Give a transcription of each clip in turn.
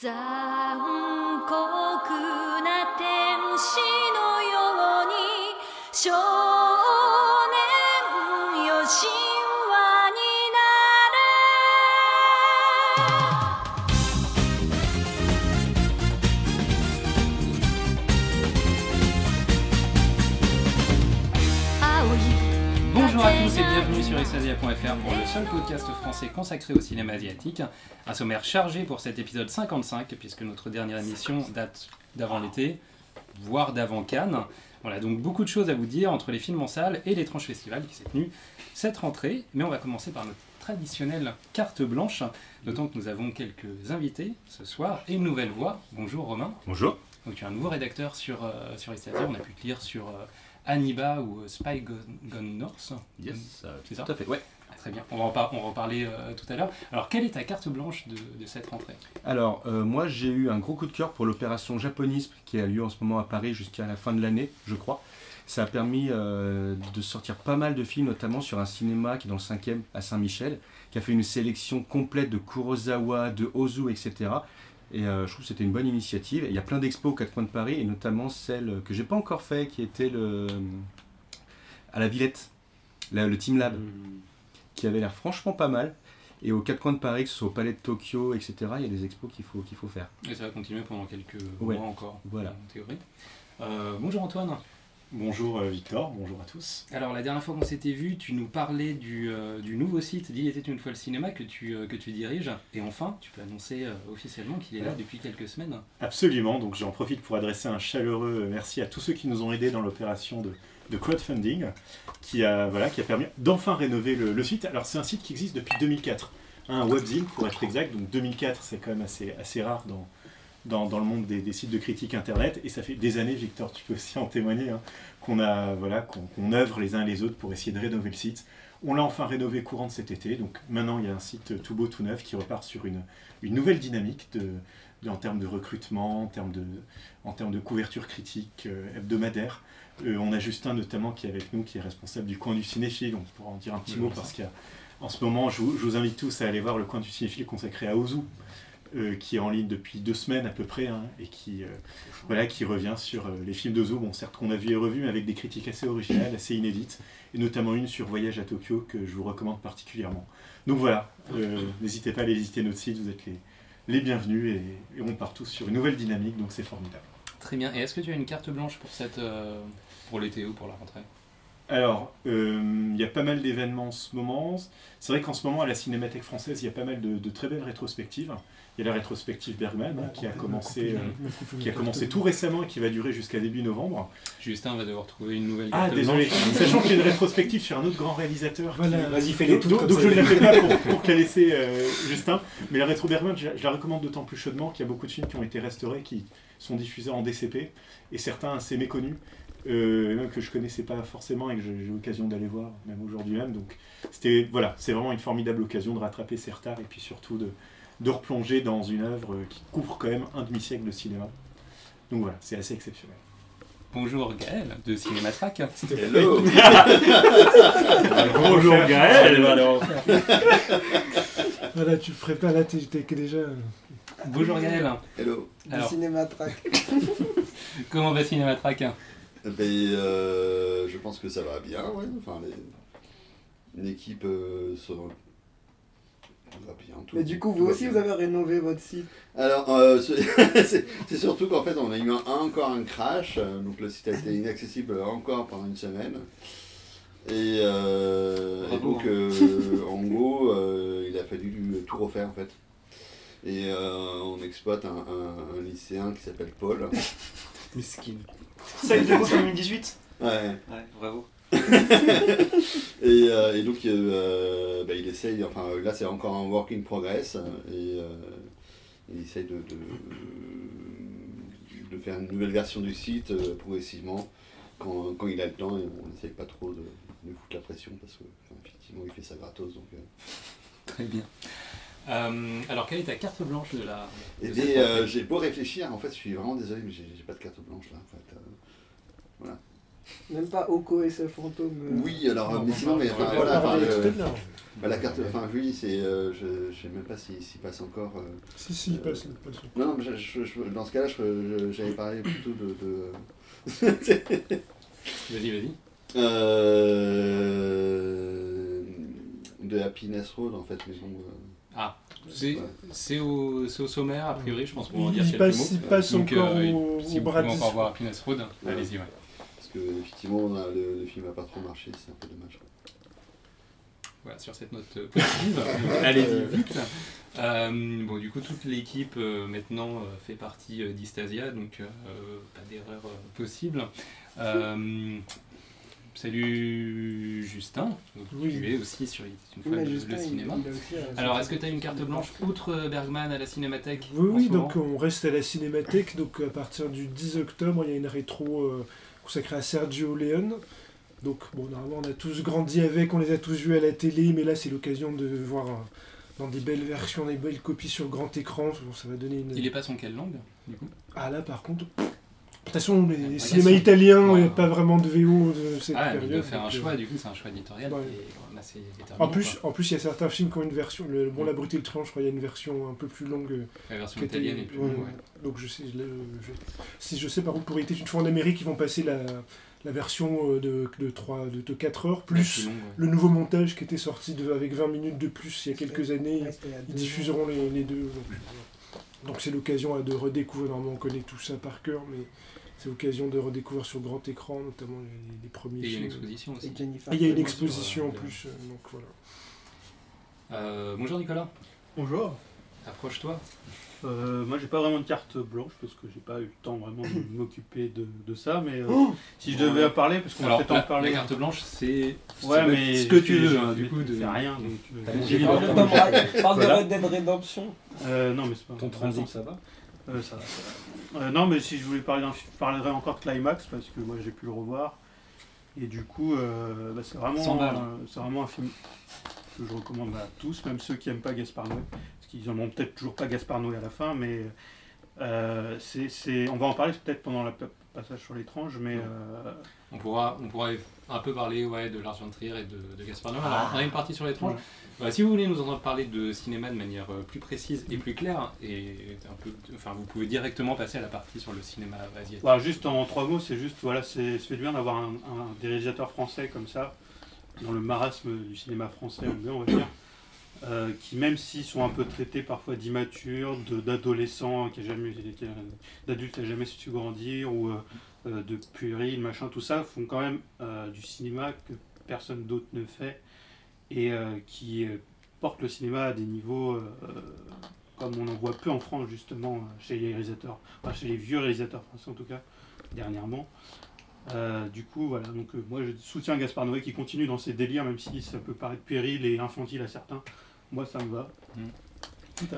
残酷な天使のように Bonjour à tous et bienvenue sur extasia.fr pour le seul podcast français consacré au cinéma asiatique. Un sommaire chargé pour cet épisode 55 puisque notre dernière émission date d'avant l'été, voire d'avant Cannes. Voilà donc beaucoup de choses à vous dire entre les films en salle et l'étrange festival qui s'est tenu cette rentrée. Mais on va commencer par notre traditionnelle carte blanche, d'autant que nous avons quelques invités ce soir et une nouvelle voix. Bonjour Romain. Bonjour. Donc tu es un nouveau rédacteur sur, euh, sur on a pu te lire sur euh, Aniba ou euh, Spy Gone, Gone North. Yes, euh, C'est ça tout à fait. Ouais. Très bien, on va en, par- on va en parler euh, tout à l'heure. Alors, quelle est ta carte blanche de, de cette rentrée? Alors, euh, moi, j'ai eu un gros coup de cœur pour l'opération Japonisme qui a lieu en ce moment à Paris jusqu'à la fin de l'année, je crois. Ça a permis euh, de sortir pas mal de films, notamment sur un cinéma qui est dans le 5e à Saint-Michel, qui a fait une sélection complète de Kurosawa, de Ozu, etc. Et euh, je trouve que c'était une bonne initiative. Et il y a plein d'expos aux quatre coins de Paris, et notamment celle que j'ai pas encore fait, qui était le à la Villette, la- le Team Lab. qui avait l'air franchement pas mal. Et aux quatre coins de Paris, que ce soit au Palais de Tokyo, etc., il y a des expos qu'il faut, qu'il faut faire. Et ça va continuer pendant quelques Ouais. mois encore, Voilà. en théorie. Euh, bonjour Antoine. Bonjour euh, Victor, bonjour à tous. Alors, la dernière fois qu'on s'était vu, tu nous parlais du, euh, du nouveau site d'Il était une fois le cinéma que tu, euh, que tu diriges. Et enfin, tu peux annoncer euh, officiellement qu'il est là depuis quelques semaines. Absolument, donc j'en profite pour adresser un chaleureux merci à tous ceux qui nous ont aidés dans l'opération de, de crowdfunding qui a, voilà, qui a permis d'enfin rénover le, le site. Alors c'est un site qui existe depuis 2004, hein, un webzine pour être exact, donc 2004 c'est quand même assez, assez rare dans, dans, dans le monde des, des sites de critique internet et ça fait des années, Victor, tu peux aussi en témoigner, hein, qu'on a voilà, qu'on œuvre les uns les autres pour essayer de rénover le site. On l'a enfin rénové courant de cet été, donc maintenant il y a un site tout beau, tout neuf qui repart sur une, une nouvelle dynamique de, de- en termes de recrutement, en termes de, en termes de couverture critique euh, hebdomadaire. Euh, on a Justin notamment qui est avec nous, qui est responsable du coin du cinéphile, on pourra en dire un petit Oui, mot parce qu'en ce moment je vous, je vous invite tous à aller voir le coin du cinéphile consacré à Ozu. Euh, qui est en ligne depuis deux semaines à peu près hein, et qui, euh, voilà, qui revient sur euh, les films d'Ozu, bon certes qu'on a vu et revu mais avec des critiques assez originales, assez inédites et notamment une sur Voyage à Tokyo que je vous recommande particulièrement. Donc voilà, n'hésitez pas à aller visiter notre site, vous êtes les, les bienvenus et, et on part tous sur une nouvelle dynamique, donc c'est formidable. Très bien. Et est-ce que tu as une carte blanche pour, cette, pour l'été ou pour la rentrée? Alors, euh, il y a pas mal d'événements en ce moment. C'est vrai qu'en ce moment, à la Cinémathèque française, il y a pas mal de, de très belles rétrospectives. Il y a la rétrospective Bergman hein, qui, a commencé, euh, qui a commencé tout récemment et qui va durer jusqu'à début novembre. Justin va devoir trouver une nouvelle Ah, désolé, sachant qu'il y a une rétrospective sur un autre grand réalisateur. qui- Voilà, vas-y, fais-les toutes donc, comme donc ça. je ne la fais pas pour, pour caresser euh, Justin. Mais la rétro Bergman, je, je la recommande d'autant plus chaudement qu'il y a beaucoup de films qui ont été restaurés, qui sont diffusés en DCP, et certains assez méconnus, euh, même que je connaissais pas forcément et que j'ai eu l'occasion d'aller voir, même aujourd'hui même. Donc c'était voilà, c'est vraiment une formidable occasion de rattraper ces retards et puis surtout de, de replonger dans une œuvre qui couvre quand même un demi-siècle de cinéma. Donc voilà, c'est assez exceptionnel. Bonjour Gaël de Cinématrack. Hello Bonjour Gaël Voilà, tu ferais pas là, que déjà. Bonjour Gaël. Hello Du Alors, cinéma track. comment va Cinématrack Ben, euh, Je pense que ça va bien, ouais. Enfin, les... une équipe euh, va bien. Tout, Mais du coup, vous aussi, bien. vous avez rénové votre site. Alors, euh, c'est surtout qu'en fait, on a eu un- encore un crash. euh, donc, le site a été inaccessible encore pendant une semaine. Et, euh, et donc, hein. euh, en gros, euh, il a fallu tout refaire en fait. Et euh, on exploite un, un- un lycéen qui s'appelle Paul. Miskin. Celle de août 2018 Ouais. Ouais, bravo. Et, euh, et donc, euh, bah, il essaye, enfin là c'est encore un work in progress, et euh, il essaye de, de, de faire une nouvelle version du site euh, progressivement quand, quand il a le temps, et on n'essaye pas trop de, de foutre la pression parce que enfin, effectivement il fait ça gratos. Donc, euh. Très bien. Euh, alors, quelle est ta carte blanche de la. Bien, cette euh, j'ai beau réfléchir, en fait je suis vraiment désolé, mais j'ai j'ai pas de carte blanche là. En fait, euh. Même pas Oko et sa fantôme. euh, Oui, alors, Non, mais on sinon, mais enfin, voilà, enfin, bah, la carte, enfin, oui, c'est, euh, je, je sais même pas s'il s'y passe encore. euh, Si, si, il passe, il passe. Non, non, mais je- je- je- dans ce cas-là, j'avais parlé plutôt de. de... Vas-y, vas-y. euh, de Happiness Road, en fait, mais bon. Euh, C'est au, c'est au sommaire, a priori, je pense qu'on va en dire quelques passe, mots. il passe Donc, encore euh, au, si au vous pouvez encore voir Happiness Road, Ouais. allez-y, ouais. parce que, effectivement, on a- le, le film n'a pas trop marché, c'est un peu dommage. Voilà, sur cette note euh, positive, allez-y vite. Euh, bon, du coup, toute l'équipe euh, maintenant euh, fait partie euh, d'Istasia, donc euh, pas d'erreur euh, possible. Euh, salut Justin, donc, Oui. tu es aussi sur une fois mais le, Justin, le il- cinéma. il a aussi un- Alors, est-ce que tu as une carte blanche outre Bergman à la Cinémathèque Oui, donc on reste à la Cinémathèque. Donc à partir du 10 octobre, il y a une rétro euh, consacrée à Sergio Leone. Donc bon, normalement, on a tous grandi avec, on les a tous vus à la télé, mais là, c'est l'occasion de voir euh, dans des belles versions, des belles copies sur grand écran. Bon, ça va donner une. Il est pas en quelle langue, du coup? Ah là, par contre. Toute façon, les Ouais, cinémas italiens, il n'y a pas vraiment de VO de cette Ah, période. faire un euh, choix, du coup, c'est un choix éditorial Ouais. En plus, quoi. en plus, il y a certains films qui ont une version. Le, bon, La Brute et le Truand, je crois, il y a une version un peu plus longue. euh, la version italienne est plus longue, ouais. Donc je sais, je si je sais par contre pour été une fois en Amérique, ils vont passer la, la version euh, de, de, 3, de, de 4 heures, plus ouais. le nouveau montage qui était sorti de, avec 20 minutes de plus il y a quelques années. Ouais, Ils diffuseront les, les deux. Donc c'est l'occasion de redécouvrir. Normalement, on connaît tout ça par cœur, mais c'est l'occasion de redécouvrir sur grand écran, notamment les, les premiers Et il y a une films. exposition ans. aussi. Et il y a une Connelly. exposition en euh, plus, euh, donc voilà. Euh, bonjour Nicolas, Bonjour. approche-toi. Euh, moi, j'ai pas vraiment de carte blanche parce que j'ai pas eu le temps vraiment de m'occuper de, de ça. Mais euh, Oh si je devais en parler, parce qu'on va peut-être en parler. la carte blanche, c'est Ouais, c'est mais ce que tu veux, hein, du coup. De... fais rien. Donc, libre. les Parle de. Red Dead Redemption. Euh, non, mais c'est pas. Ton transit, ça va Euh, ça ça. Euh, non, mais si je voulais parler d'un film, je parlerais encore de Climax parce que moi j'ai pu le revoir. Et du coup, euh, bah, c'est vraiment, 100 balles. c'est vraiment un film que je recommande à tous, même ceux qui n'aiment pas Gaspard Noé. Parce qu'ils n'en ont peut-être toujours pas Gaspard Noé à la fin, mais c'est, on va en parler peut-être pendant le passage sur l'étrange, mais euh, On pourra, on pourra un peu parler ouais, de Lars von Trier et de, de Gaspard Noé. Alors, on a une partie sur l'étrange. Bah, si vous voulez nous entendre parler de cinéma de manière euh, plus précise et plus claire, et un peu, enfin, vous pouvez directement passer à la partie sur le cinéma asiatique. Voilà, juste en trois mots, c'est juste, voilà, c'est, fait du bien d'avoir un, un- des réalisateurs français comme ça, dans le marasme du cinéma français on va dire, euh, qui même s'ils sont un peu traités parfois d'immatures, d'adolescents, d'adultes qui n'ont jamais su grandir, ou euh, euh, de puéril, machin, tout ça, font quand même du cinéma que personne d'autre ne fait, et qui portent le cinéma à des niveaux... comme on en voit peu en France justement chez les réalisateurs, enfin chez les vieux réalisateurs français en tout cas, dernièrement. Du coup, voilà, donc moi je soutiens Gaspard Noé qui continue dans ses délires, même si ça peut paraître péril et infantile à certains. Moi ça me va. Mm.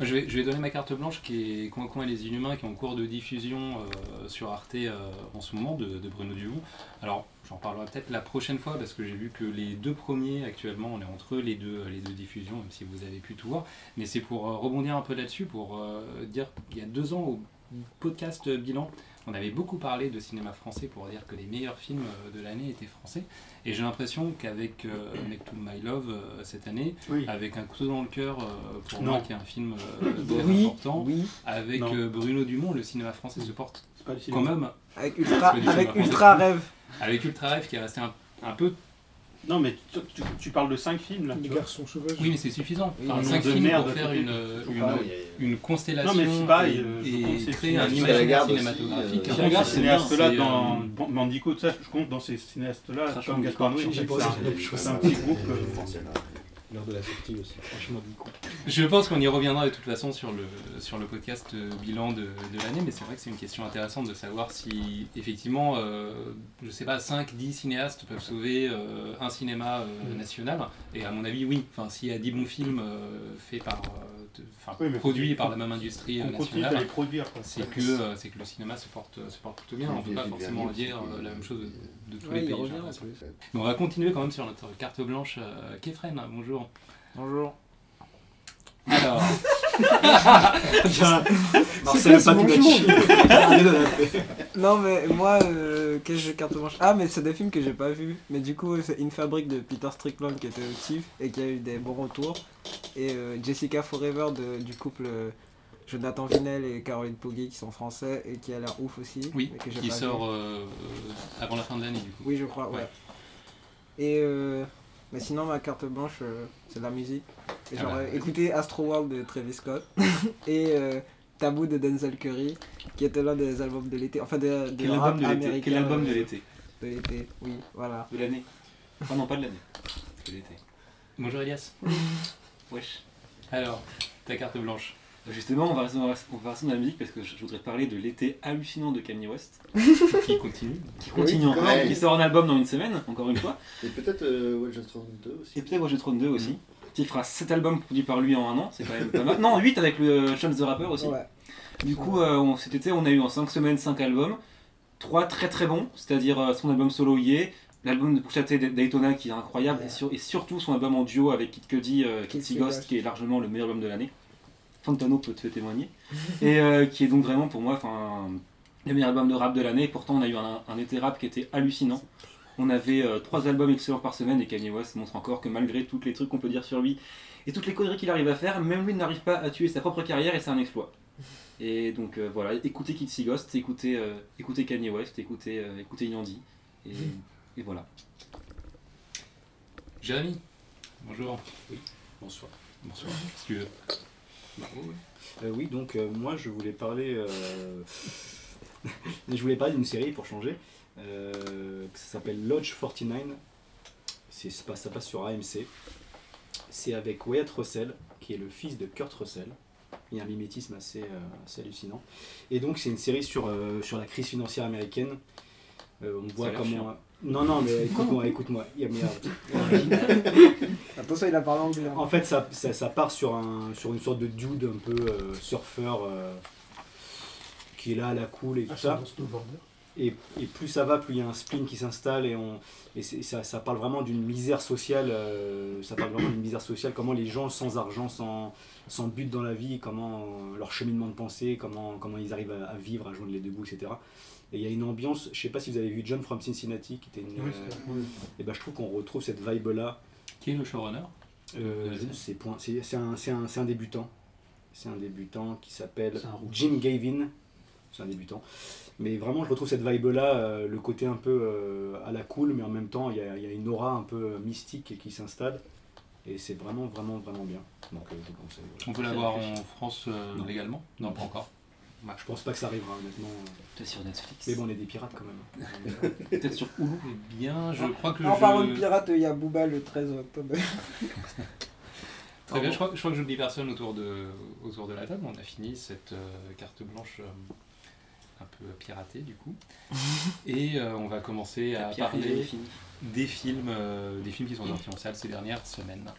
Je vais, je vais donner ma carte blanche qui est Coin Coin et les Inhumains qui est en cours de diffusion euh, sur Arte euh, en ce moment de, de Bruno Duvon. Alors j'en parlerai peut-être la prochaine fois parce que j'ai vu que les deux premiers actuellement on est entre eux les deux, les deux diffusions même si vous avez pu tout voir. Mais c'est pour euh, rebondir un peu là-dessus pour euh, dire qu'il y a deux ans au podcast bilan on avait beaucoup parlé de cinéma français pour dire que les meilleurs films euh, de l'année étaient français. Et j'ai l'impression qu'avec euh, Make to My Love euh, cette année, Oui. avec Un couteau dans le cœur, euh, pour Non. moi qui est un film euh, très Oui, important, oui. avec euh, Bruno Dumont, le cinéma français se porte quand même, Avec Ultra, avec. Rêve. avec Ultra Rêve qui est resté un, un peu... Non mais tu, tu- tu parles de cinq films là. Les garçons sauvages. Oui mais c'est suffisant. Oui, Enfin, de films merde pour à faire une, constellation Non, mais c'est pareil, et, euh, je et pense que c'est créer un imaginaire cinématographique. euh, regarde c'est ces cinéastes-là dans euh, Ban- Bandicoot, ça je compte dans ces cinéastes-là, comme c'est un- c'est petit groupe. L'heure de la sortie aussi, franchement du coup. Je pense qu'on y reviendra de toute façon sur le, sur le podcast euh, bilan de, de l'année, mais c'est vrai que c'est une question intéressante de savoir si effectivement, euh, je sais pas, 5-10 cinéastes peuvent sauver euh, un cinéma euh, national. Et à mon avis, oui. Enfin, s'il y a 10 bons films faits par, Oui, mais produits faut- par la même industrie euh, On continue à nationale, les produire. quoi. c'est que, euh, c'est que le cinéma se porte, se porte plutôt bien. On ne peut pas forcément dire euh, la même chose de, de tous Ouais, les pays. Mais on va continuer quand même sur notre carte blanche. Euh, Kefren, bonjour. Bonjour. Alors, Marcel. Non mais moi, euh, quel jeu carte blanche Ah mais c'est des films que j'ai pas vus. Mais du coup c'est une fabrique de Peter Strickland qui était au TIFF et qui a eu des bons retours. Et euh, Jessica Forever de- du couple euh, Jonathan Vinel et Caroline Poggi qui sont français et qui a l'air ouf aussi. Oui, mais que j'ai qui pas sort euh, avant la fin de l'année du coup. Oui je crois, ouais. Ouais. Et euh, mais sinon ma carte blanche euh, c'est de la musique. Et Ah bah, écouté Astro World de Travis Scott et euh, Taboo de Denzel Curry qui était l'un des albums de l'été. Enfin de, de Quel album de l'été? américain, Quel album de l'été? de l'été, oui, voilà. De l'année? Enfin non, pas de l'année. De l'été. Bonjour Elias. Wesh. Alors, ta carte blanche. Justement, on va, rester, dans la musique parce que je voudrais parler de l'été hallucinant de Kanye West, Qui continue. qui continue Oui, encore, qui sort un album dans une semaine, encore une fois. Et peut-être euh, Watch Dogs 2 aussi. Et peut-être Watch Throne 2 aussi. Qui fera 7 albums produits par lui en un an, c'est quand même pas mal. Non, 8 avec le Chance the Rapper aussi. Ouais. Du coup, euh, on- cet été, on a eu en 5 semaines 5 albums. 3 très très bons, c'est-à-dire euh, son album solo Ye, l'album de Pusha Daytona qui est incroyable, Ouais. et, sur- et surtout son album en duo avec Kid Cudi, euh, Ghost, qui est largement le meilleur album de l'année. Fantano peut te témoigner. et euh, qui est donc vraiment pour moi le meilleur album de rap de l'année. Pourtant, on a eu un, un été rap qui était hallucinant. On avait 3 albums excellents par semaine et Kanye West montre encore que malgré tous les trucs qu'on peut dire sur lui et toutes les conneries qu'il arrive à faire, même lui n'arrive pas à tuer sa propre carrière et c'est un exploit. Et donc euh, voilà, écoutez Kitsy Ghost, écoutez, euh, écoutez Kanye West, écoutez, euh, écoutez Yandy. Et, et voilà. Jérémy. Bonjour. Bonsoir. Bonsoir. Si tu veux. Euh, oui, donc euh, moi je voulais parler. euh, je voulais parler d'une série pour changer. euh, ça s'appelle Lodge 49. C'est, ça passe- ça passe sur AMC. C'est avec Wyatt Russell, qui est le fils de Kurt Russell. Il y a un mimétisme assez, euh, assez hallucinant. Et donc c'est une série sur, euh, sur la crise financière américaine. Euh, on voit comment. Non, non, mais écoute-moi, écoute-moi. Il y a merde. Attention, il a parlé anglais. hein. En fait, ça, ça, ça part sur, un, sur une sorte de dude un peu euh, surfeur euh, qui est là à la cool et tout ça. Et, et plus ça va, plus il y a un spleen qui s'installe et, on, et ça, ça parle vraiment d'une misère sociale. euh, ça parle vraiment d'une misère sociale. Comment les gens sans argent, sans, sans but dans la vie, comment leur cheminement de pensée, comment, comment ils arrivent à, à vivre, à joindre les deux bouts, etc. Et il y a une ambiance. Je sais pas si vous avez vu John from Cincinnati, qui était une. euh, et ben je trouve qu'on retrouve cette vibe là. Qui est le showrunner? Euh, c'est un, c'est un- c'est un débutant. C'est un débutant qui s'appelle. Jim Gavin. C'est un débutant. Mais vraiment, je retrouve cette vibe-là, le côté un peu euh, à la cool, mais en même temps, il y a, il y a une aura un peu mystique qui s'installe. Et c'est vraiment, vraiment, vraiment bien. Donc, euh, je vous conseille. voilà. On peut l'avoir en France euh, Non. légalement? Non, pas encore. Je pense pas que ça arrivera, honnêtement. Peut-être sur Netflix. Mais bon, on est des pirates quand même. Peut-être sur Hulu. Eh bien, je crois que En je... parlant de pirate, il y a Booba le 13 octobre. Très bien, je crois, je crois que j'oublie personne autour de, autour de la table. On a fini cette euh, carte blanche euh, un peu piratée du coup. Et euh, on va commencer à parler des films, euh, des films qui sont sortis en salle ces dernières semaines.